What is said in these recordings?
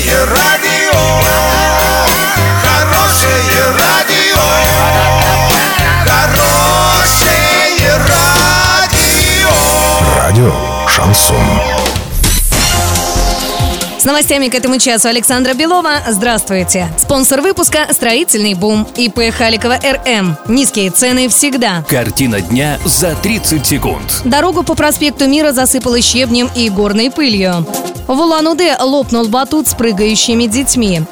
Хорошее радио, хорошее радио, хорошее радио. Радио Шансон. С новостями к этому часу Александра Белова. Здравствуйте. Спонсор выпуска «Строительный бум» ИП Халикова РМ. Низкие цены всегда. Картина дня за 30 секунд. Дорогу по проспекту Мира засыпало щебнем и горной пылью. В Улан-Удэ лопнул батут с прыгающими детьми.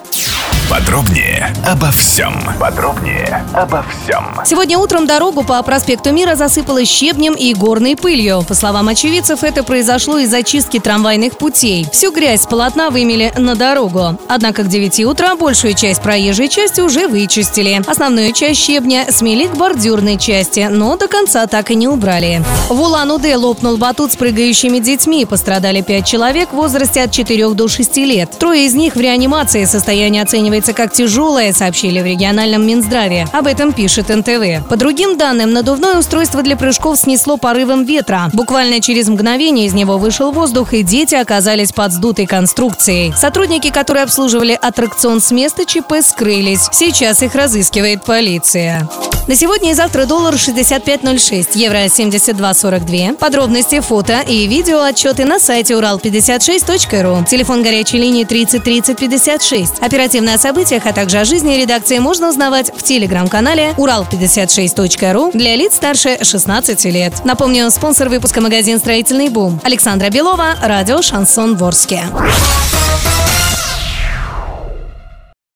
Подробнее обо всем. Подробнее обо всем. Сегодня утром дорогу по проспекту Мира засыпало щебнем и горной пылью. По словам очевидцев, это произошло из-за чистки трамвайных путей. Всю грязь с полотна вымели на дорогу. Однако к 9 утра большую часть проезжей части уже вычистили. Основную часть щебня смели к бордюрной части, но до конца так и не убрали. В Улан-Удэ лопнул батут с прыгающими детьми. Пострадали 5 человек в возрасте от 4 до 6 лет. Трое из них в реанимации. Состояние оценивается как тяжелое, сообщили в региональном Минздраве. Об этом пишет НТВ. По другим данным, надувное устройство для прыжков снесло порывом ветра. Буквально через мгновение из него вышел воздух, и дети оказались под сдутой конструкцией. Сотрудники, которые обслуживали аттракцион с места ЧП, скрылись. Сейчас их разыскивает полиция. На сегодня и завтра доллар 65.06, евро 72.42. Подробности, фото и видео отчеты на сайте урал56.ру. Телефон горячей линии 30 30 56. Оперативно о событиях, а также о жизни редакции можно узнавать в телеграм-канале урал56.ру для лиц старше 16 лет. Напомню, спонсор выпуска магазин «Строительный бум». Александра Белова, радио «Шансон Ворске».